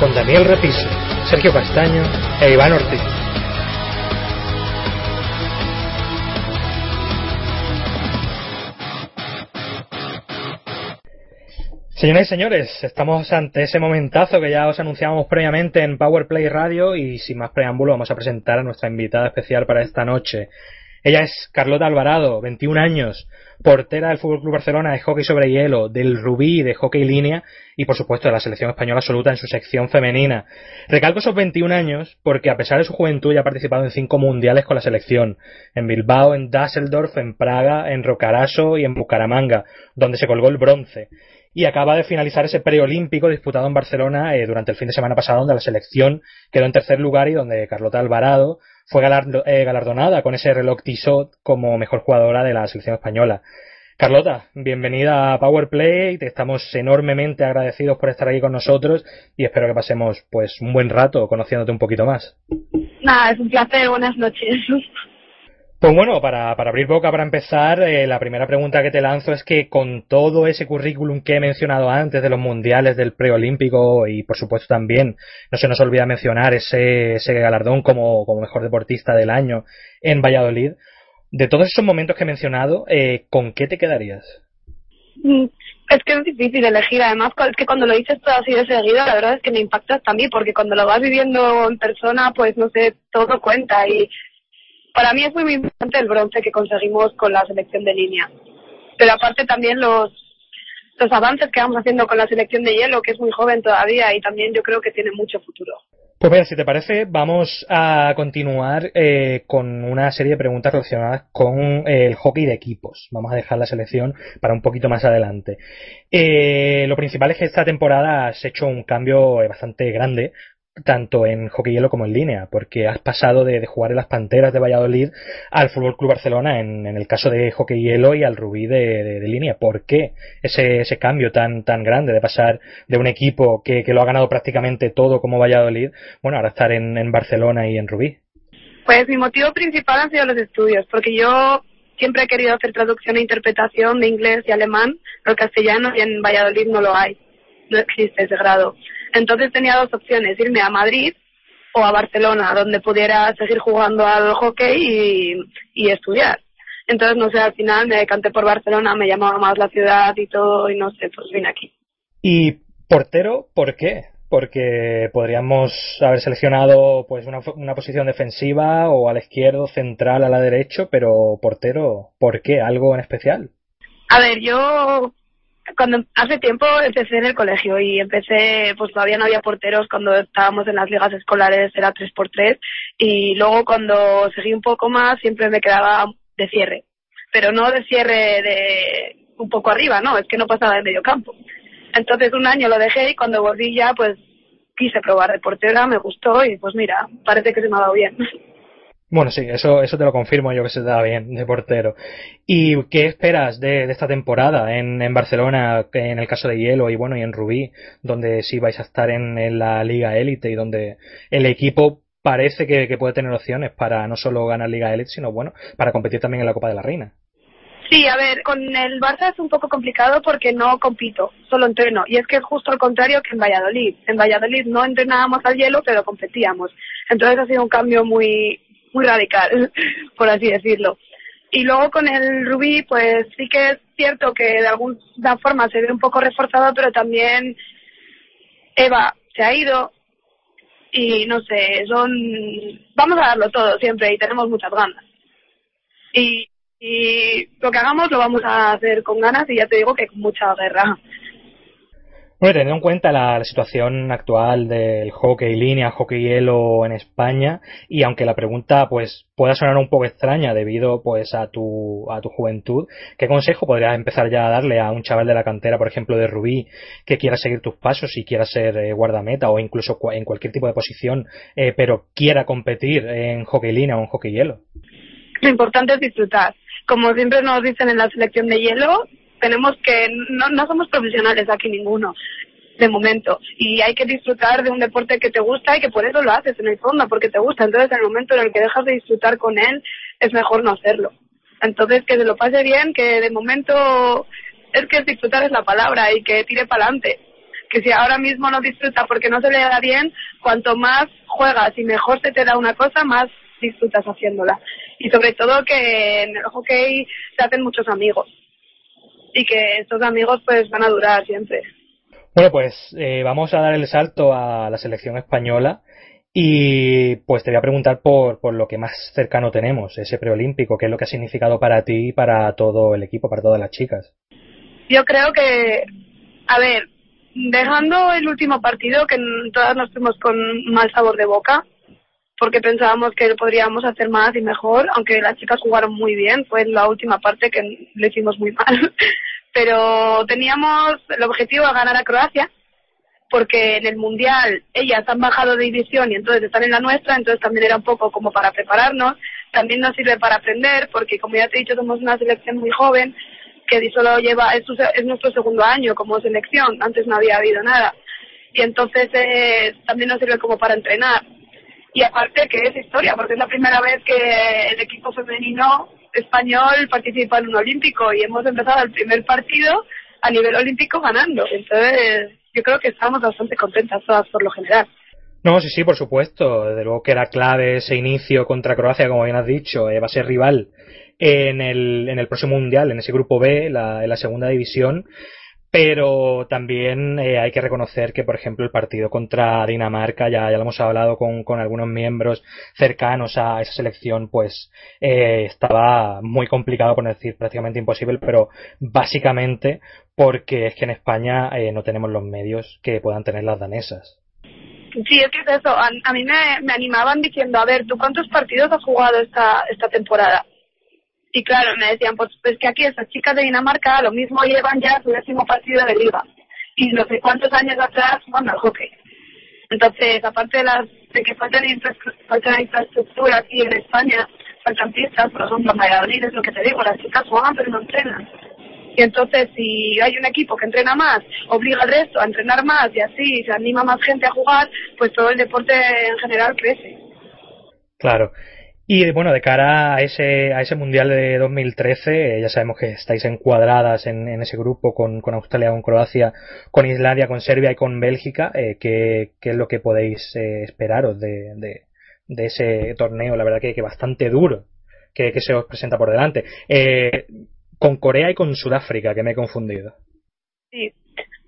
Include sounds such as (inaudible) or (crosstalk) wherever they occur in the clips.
Con Daniel Repiso, Sergio Castaño e Iván Ortiz. Señoras y señores, estamos ante ese momentazo que ya os anunciamos previamente en Powerplay Radio y sin más preámbulo vamos a presentar a nuestra invitada especial para esta noche. Ella es Carlota Alvarado, 21 años, portera del Fútbol Club Barcelona de hockey sobre hielo, del Rubí de hockey línea y por supuesto de la selección española absoluta en su sección femenina. Recalco esos 21 años porque a pesar de su juventud ya ha participado en cinco mundiales con la selección, en Bilbao, en Düsseldorf, en Praga, en Rocaraso y en Bucaramanga, donde se colgó el bronce y acaba de finalizar ese preolímpico disputado en Barcelona eh, durante el fin de semana pasado, donde la selección quedó en tercer lugar y donde Carlota Alvarado fue eh, galardonada con ese reloj Tissot como mejor jugadora de la selección española. Carlota, bienvenida a Powerplay, te estamos enormemente agradecidos por estar aquí con nosotros y espero que pasemos pues un buen rato conociéndote un poquito más. Nada, es un placer, buenas noches. Pues bueno, para, abrir boca, para empezar, eh, la primera pregunta que te lanzo es que con todo ese currículum que he mencionado antes de los mundiales, del preolímpico y por supuesto también, no se nos olvida mencionar ese, ese galardón como, como mejor deportista del año en Valladolid, de todos esos momentos que he mencionado, eh, ¿con qué te quedarías? Mm, es que es difícil elegir, además es que cuando lo dices todo así de seguido, la verdad es que me impacta también, porque cuando lo vas viviendo en persona, pues no sé, todo cuenta y para mí es muy, importante el bronce que conseguimos con la selección de línea. Pero aparte también los, los avances que vamos haciendo con la selección de hielo, que es muy joven todavía y también yo creo que tiene mucho futuro. Pues mira, si te parece, vamos a continuar eh, con una serie de preguntas relacionadas con el hockey de equipos. Vamos a dejar la selección para un poquito más adelante. Eh, lo principal es que esta temporada has hecho un cambio eh, bastante grande tanto en hockey hielo como en línea, porque has pasado de, jugar en las Panteras de Valladolid al Fútbol Club Barcelona en, el caso de hockey hielo y al Rubí de, línea. ¿Por qué ese, ese cambio tan, tan grande de pasar de un equipo que, lo ha ganado prácticamente todo como Valladolid, bueno, ahora estar en, en Barcelona y en Rubí? Pues mi motivo principal han sido los estudios, porque yo siempre he querido hacer traducción e interpretación de inglés y alemán, pero castellano y en Valladolid no lo hay, no existe ese grado. Entonces tenía dos opciones, irme a Madrid o a Barcelona, donde pudiera seguir jugando al hockey y, estudiar. Entonces, no sé, al final me decanté por Barcelona, me llamaba más la ciudad y todo, y no sé, pues vine aquí. ¿Y portero, por qué? Porque podríamos haber seleccionado pues una, una posición defensiva o al izquierdo, central, a la derecha, pero portero, ¿por qué? ¿Algo en especial? A ver, yo cuando hace tiempo empecé en el colegio y empecé, pues todavía no había porteros cuando estábamos en las ligas escolares, era 3x3 y luego cuando seguí un poco más siempre me quedaba de cierre, pero no de cierre de un poco arriba, no, es que no pasaba de medio campo. Entonces un año lo dejé y cuando volví ya pues quise probar de portera, me gustó y pues mira, parece que se me ha dado bien. (laughs) Bueno, sí, eso, eso te lo confirmo yo que se da bien de portero. ¿Y qué esperas de, esta temporada en, en, Barcelona, en el caso de Hielo y bueno, y en Rubí, donde sí vais a estar en, la Liga Élite y donde el equipo parece que, puede tener opciones para no solo ganar Liga Élite, sino bueno, para competir también en la Copa de la Reina? Sí, a ver, con el Barça es un poco complicado porque no compito, solo entreno. Y es que es justo al contrario que en Valladolid. En Valladolid no entrenábamos al hielo, pero competíamos. Entonces ha sido un cambio muy, muy radical, (laughs) por así decirlo. Y luego con el Rubí, pues sí que es cierto que de alguna forma se ve un poco reforzado, pero también Eva se ha ido y no sé, son... Vamos a darlo todo siempre y tenemos muchas ganas. Y y lo que hagamos lo vamos a hacer con ganas y ya te digo que con mucha guerra. Bueno, teniendo en cuenta la, situación actual del hockey línea, hockey hielo en España, y aunque la pregunta pues pueda sonar un poco extraña debido pues a tu, a tu juventud, ¿qué consejo podrías empezar ya a darle a un chaval de la cantera, por ejemplo, de Rubí, que quiera seguir tus pasos y quiera ser eh, guardameta o incluso en cualquier tipo de posición, eh, pero quiera competir en hockey línea o en hockey hielo? Lo importante es disfrutar. Como siempre nos dicen en la selección de hielo, tenemos que, no, no somos profesionales aquí ninguno, de momento, y hay que disfrutar de un deporte que te gusta y que por eso lo haces en el fondo, porque te gusta. Entonces, en el momento en el que dejas de disfrutar con él, es mejor no hacerlo. Entonces, que se lo pase bien, que de momento es que disfrutar es la palabra y que tire para adelante. Que si ahora mismo no disfruta porque no se le da bien, cuanto más juegas y mejor se te da una cosa, más disfrutas haciéndola. Y sobre todo que en el hockey se hacen muchos amigos y que estos amigos pues van a durar siempre. Bueno, pues eh, vamos a dar el salto a la selección española y pues te voy a preguntar por, por lo que más cercano tenemos, ese preolímpico, qué es lo que ha significado para ti y para todo el equipo, para todas las chicas. Yo creo que, a ver, dejando el último partido, que todas nos fuimos con mal sabor de boca, porque pensábamos que podríamos hacer más y mejor, aunque las chicas jugaron muy bien, fue la última parte que lo hicimos muy mal. (laughs) Pero teníamos el objetivo de ganar a Croacia, porque en el Mundial ellas han bajado de división y entonces están en la nuestra, entonces también era un poco como para prepararnos, también nos sirve para aprender, porque como ya te he dicho, somos una selección muy joven, que solo lleva, es, es nuestro segundo año como selección, antes no había habido nada. Y entonces eh, también nos sirve como para entrenar y aparte que es historia, porque es la primera vez que el equipo femenino español participa en un olímpico y hemos empezado el primer partido a nivel olímpico ganando. Entonces, yo creo que estamos bastante contentas todas por lo general. No, sí, sí, por supuesto. Desde luego que era clave ese inicio contra Croacia, como bien has dicho. Eh, va a ser rival en el, en el próximo mundial, en ese grupo B, en la segunda división pero también eh, hay que reconocer que, por ejemplo, el partido contra Dinamarca, ya, ya lo hemos hablado con, con algunos miembros cercanos a esa selección, pues eh, estaba muy complicado, por decir prácticamente imposible, pero básicamente porque es que en España eh, no tenemos los medios que puedan tener las danesas. Sí, es que es eso. A, a mí me, me animaban diciendo, a ver, ¿tú cuántos partidos has jugado esta, esta temporada? Y claro, me decían, pues, pues que aquí estas chicas de Dinamarca lo mismo llevan ya su décimo partido de liga. Y no sé cuántos años atrás bueno, al hockey. Entonces, aparte de, las, de que falta falta infraestructura aquí en España, faltan pistas, por ejemplo, en Valladolid es lo que te digo, las chicas juegan pero no entrenan. Y entonces, si hay un equipo que entrena más, obliga al resto a entrenar más y así se anima más gente a jugar, pues todo el deporte en general crece. Claro. Y bueno, de cara a ese, a ese Mundial de 2013, eh, ya sabemos que estáis encuadradas en, en ese grupo con, con, Australia, con Croacia, con Islandia, con Serbia y con Bélgica. Eh, ¿qué, ¿qué, es lo que podéis eh, esperaros de, de, ese torneo? La verdad que, que bastante duro que, que, se os presenta por delante. Eh, con Corea y con Sudáfrica, que me he confundido. Sí,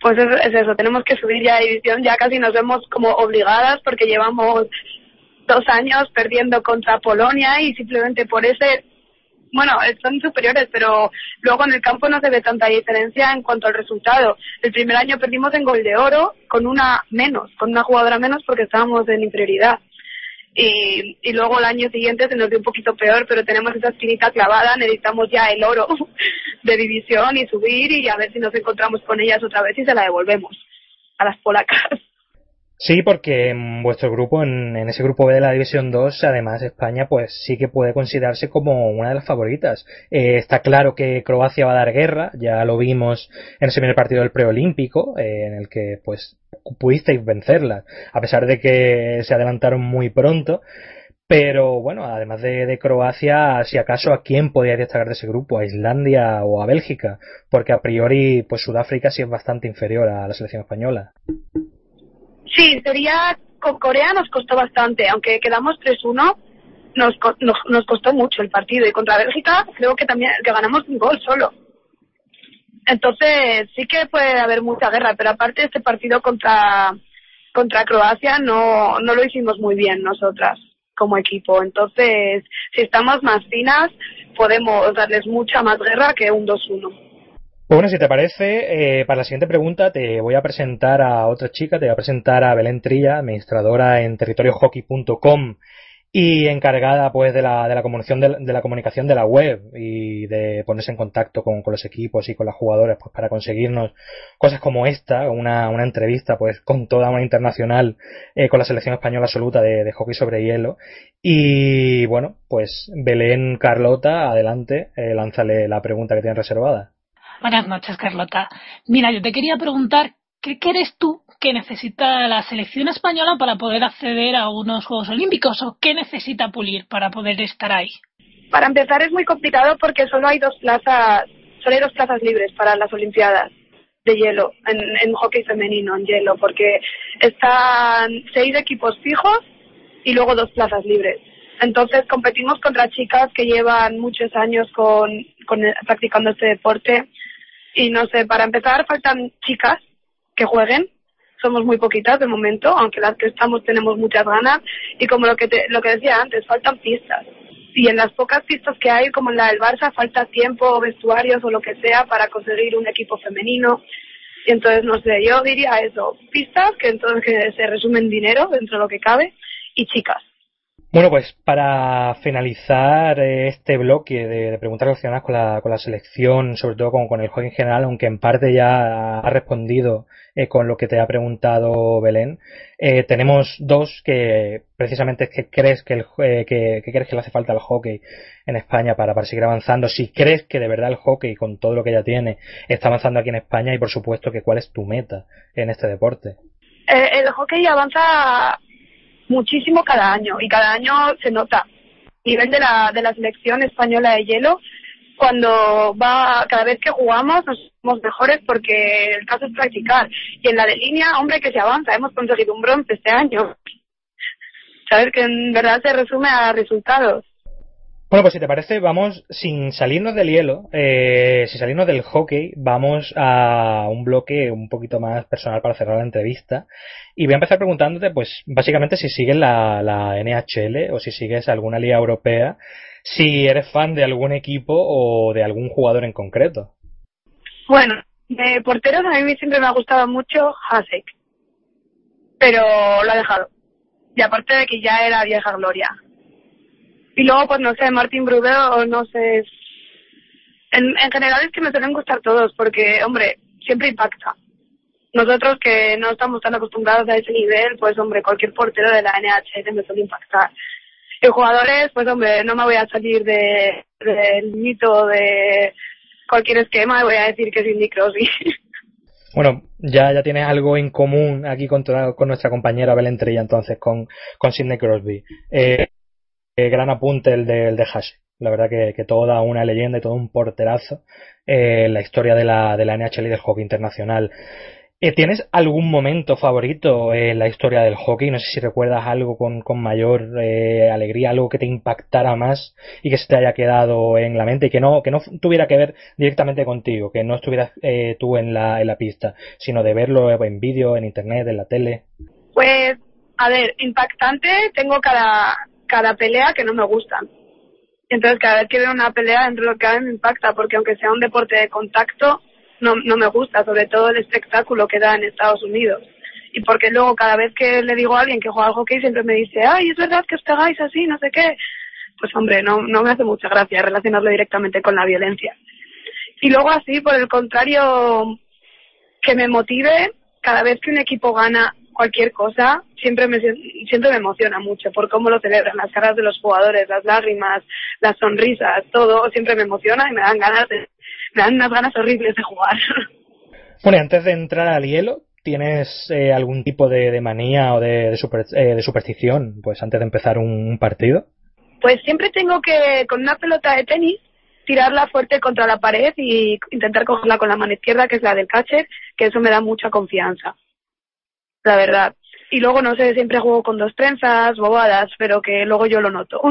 pues es, es eso, tenemos que subir ya a división, ya casi nos vemos como obligadas porque llevamos dos años perdiendo contra Polonia y simplemente por ese bueno, son superiores, pero luego en el campo no se ve tanta diferencia en cuanto al resultado. El primer año perdimos en gol de oro con una menos, con una jugadora menos porque estábamos en inferioridad. Y, y luego el año siguiente se nos dio un poquito peor, pero tenemos esa espinita clavada, necesitamos ya el oro (laughs) de división y subir y a ver si nos encontramos con ellas otra vez y se la devolvemos a las polacas. Sí, porque en vuestro grupo, en, ese grupo B de la División 2, además España, pues sí que puede considerarse como una de las favoritas. Eh, está claro que Croacia va a dar guerra, ya lo vimos en ese primer partido del preolímpico, eh, en el que pues pudisteis vencerla, a pesar de que se adelantaron muy pronto. Pero bueno, además de, de, Croacia, si acaso a quién podría destacar de ese grupo, a Islandia o a Bélgica, porque a priori pues Sudáfrica sí es bastante inferior a la selección española. Sí, sería con Corea nos costó bastante, aunque quedamos 3-1, nos, nos, nos costó mucho el partido y contra Bélgica creo que también que ganamos un gol solo. Entonces sí que puede haber mucha guerra, pero aparte este partido contra contra Croacia no no lo hicimos muy bien nosotras. como equipo. Entonces, si estamos más finas, podemos darles mucha más guerra que un 2-1. Bueno, si te parece, eh, para la siguiente pregunta te voy a presentar a otra chica, te voy a presentar a Belén Trilla, administradora en territoriohockey.com y encargada pues de la, de la comunicación de, la comunicación de la web y de ponerse en contacto con, los equipos y con los jugadores pues para conseguirnos cosas como esta una, una entrevista pues con toda una internacional eh, con la selección española absoluta de, hockey sobre hielo. Y bueno pues Belén Carlota adelante eh, lánzale la pregunta que tienes reservada Buenas noches, Carlota. Mira, yo te quería preguntar, ¿qué crees tú que necesita la selección española para poder acceder a unos Juegos Olímpicos o qué necesita pulir para poder estar ahí? Para empezar es muy complicado porque solo hay dos plazas, solo hay dos plazas libres para las Olimpiadas de hielo, en, en hockey femenino, en hielo, porque están seis equipos fijos y luego dos plazas libres. Entonces competimos contra chicas que llevan muchos años con, con, practicando este deporte y no sé, para empezar faltan chicas que jueguen somos muy poquitas de momento, aunque las que estamos tenemos muchas ganas. Y como lo que, lo que decía antes, faltan pistas. Y en las pocas pistas que hay, como en la del Barça, falta tiempo, vestuarios o lo que sea para conseguir un equipo femenino. Y entonces, no sé, yo diría eso, pistas que entonces que se resumen dinero dentro de lo que cabe y chicas. Bueno, pues para finalizar eh, este bloque de, preguntas relacionadas con la, con la selección, sobre todo con, con, el juego en general, aunque en parte ya ha respondido eh, con lo que te ha preguntado Belén, eh, tenemos dos que precisamente que crees que, el, que, crees que le hace falta al hockey en España para, para seguir avanzando, si crees que de verdad el hockey con todo lo que ya tiene está avanzando aquí en España y por supuesto que cuál es tu meta en este deporte. el hockey avanza muchísimo cada año y cada año se nota. A nivel de la, de la selección española de hielo, cuando va, cada vez que jugamos nos somos mejores porque el caso es practicar. Y en la de línea, hombre, que se avanza, hemos conseguido un bronce este año. Saber que en verdad se resume a resultados. Bueno, pues si te parece, vamos, sin salirnos del hielo, eh, sin salirnos del hockey, vamos a un bloque un poquito más personal para cerrar la entrevista. Y voy a empezar preguntándote, pues, básicamente si sigues la, la NHL o si sigues alguna liga europea, si eres fan de algún equipo o de algún jugador en concreto. Bueno, de porteros a mí siempre me ha gustado mucho Hasek, pero lo ha dejado. Y aparte de que ya era vieja gloria. Y luego, pues no sé, Martin Brudel o no sé. En, en general es que me suelen gustar todos, porque, hombre, siempre impacta. Nosotros que no estamos tan acostumbrados a ese nivel, pues, hombre, cualquier portero de la NHL me suele impactar. Y jugadores, pues, hombre, no me voy a salir de, del mito de cualquier esquema y voy a decir que es Cindy Crosby. Bueno, ya, ya tienes algo en común aquí con, con nuestra compañera Belén Trilla, entonces, con, con Sidney Crosby. Eh, gran apunte el de, el. La verdad que, que, toda una leyenda y todo un porterazo eh, la historia de la, de la NHL y del hockey internacional. Eh, ¿Tienes algún momento favorito en la historia del hockey? No sé si recuerdas algo con, con mayor eh, alegría, algo que te impactara más y que se te haya quedado en la mente y que no, que no tuviera que ver directamente contigo, que no estuvieras eh, tú en la, en la pista, sino de verlo en vídeo, en internet, en la tele. Pues, a ver, impactante tengo cada, cada pelea que no me gustan. Entonces, cada vez que veo una pelea, dentro de lo que me impacta, porque aunque sea un deporte de contacto, no, no me gusta, sobre todo el espectáculo que da en Estados Unidos. Y porque luego, cada vez que le digo a alguien que juega al hockey, siempre me dice, ay, es verdad que os pegáis así, no sé qué. Pues, hombre, no, no me hace mucha gracia relacionarlo directamente con la violencia. Y luego, así, por el contrario, que me motive cada vez que un equipo gana cualquier cosa, siempre me, siempre me emociona mucho por cómo lo celebran, las caras de los jugadores, las lágrimas, las sonrisas, todo siempre me emociona y me dan ganas de, me dan unas ganas horribles de jugar. (laughs) Bueno, antes de entrar al hielo, ¿tienes eh, algún tipo de, manía o de, eh, de, superstición, pues antes de empezar un, partido? Pues siempre tengo que, con una pelota de tenis, tirarla fuerte contra la pared y intentar cogerla con la mano izquierda, que es la del catcher, que eso me da mucha confianza la verdad. Y luego, no sé, siempre juego con dos trenzas, bobadas, pero que luego yo lo noto. (laughs)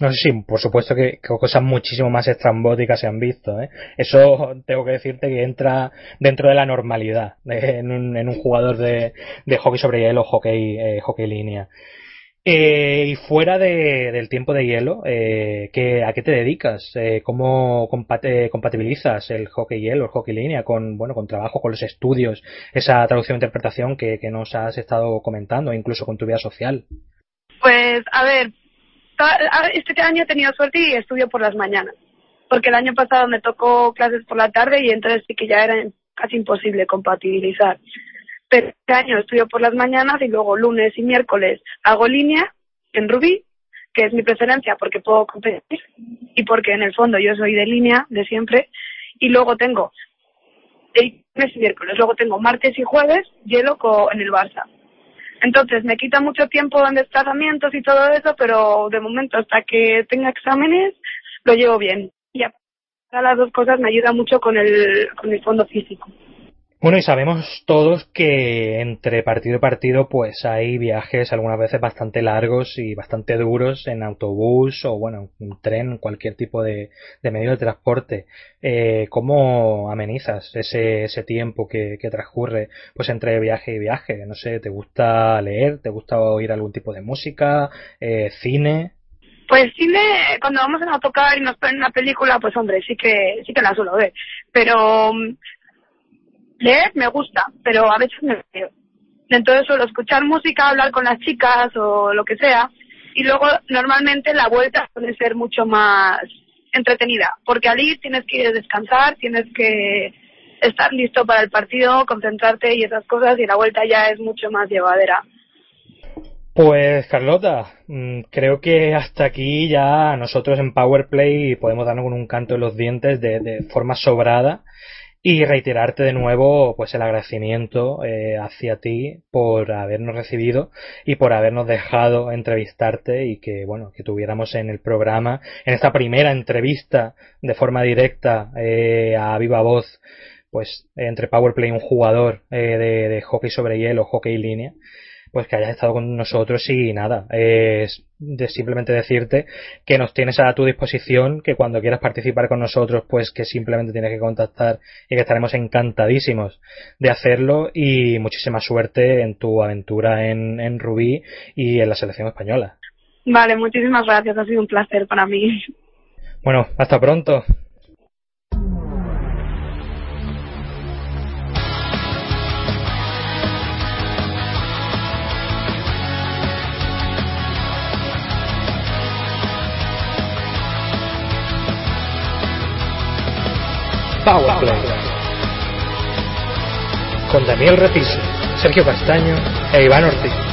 No sé si, por supuesto que, cosas muchísimo más estrambóticas se han visto. ¿eh? Eso tengo que decirte que entra dentro de la normalidad en, un, en un jugador de, de hockey sobre hielo, hockey, eh, hockey línea. Eh, y fuera de, del tiempo de hielo, eh, ¿qué, ¿a qué te dedicas? Eh, ¿Cómo compatibilizas el hockey hielo, el hockey línea con, bueno, con trabajo, con los estudios, esa traducción e interpretación que nos has estado comentando, incluso con tu vida social? Pues, a ver, este año he tenido suerte y estudio por las mañanas, porque el año pasado me tocó clases por la tarde y entonces sí que ya era casi imposible compatibilizar. Pero este año estudio por las mañanas y luego lunes y miércoles hago línea en Ruby, que es mi preferencia porque puedo competir y porque en el fondo yo soy de línea de siempre. Y luego tengo lunes y miércoles, luego tengo martes y jueves hielo en el Barça. Entonces me quita mucho tiempo en desplazamientos y todo eso, pero de momento hasta que tenga exámenes lo llevo bien. Y para las dos cosas me ayuda mucho con el, con el fondo físico. Bueno, y sabemos todos que entre partido y partido pues hay viajes algunas veces bastante largos y bastante duros en autobús o bueno, un tren, cualquier tipo de, medio de transporte. Eh, ¿Cómo amenizas ese, ese tiempo que, que, transcurre pues entre viaje y viaje? No sé, ¿te gusta leer? ¿Te gusta oír algún tipo de música? Eh, ¿Cine? Pues cine, cuando vamos a tocar y nos ponen una película, pues hombre, sí que, sí que la suelo ver. Pero leer me gusta, pero a veces me veo. Entonces suelo escuchar música, hablar con las chicas o lo que sea. Y luego normalmente la vuelta puede ser mucho más entretenida, porque al ir tienes que ir a descansar, tienes que estar listo para el partido, concentrarte y esas cosas, y la vuelta ya es mucho más llevadera. Pues Carlota, mm, creo que hasta aquí ya nosotros en Powerplay podemos darnos un canto en los dientes de, de forma sobrada y reiterarte de nuevo pues el agradecimiento eh, hacia ti por habernos recibido y por habernos dejado entrevistarte y que bueno que tuviéramos en el programa en esta primera entrevista de forma directa eh, a viva voz pues entre Powerplay un jugador eh, de, de hockey sobre hielo hockey línea pues que hayas estado con nosotros y nada, es de simplemente decirte que nos tienes a tu disposición, que cuando quieras participar con nosotros, pues que simplemente tienes que contactar y que estaremos encantadísimos de hacerlo y muchísima suerte en tu aventura en, en Rubí y en la selección española. Vale, muchísimas gracias, ha sido un placer para mí. Bueno, hasta pronto. Powerplay. Con Daniel Repiso, Sergio Castaño e Iván Ortiz.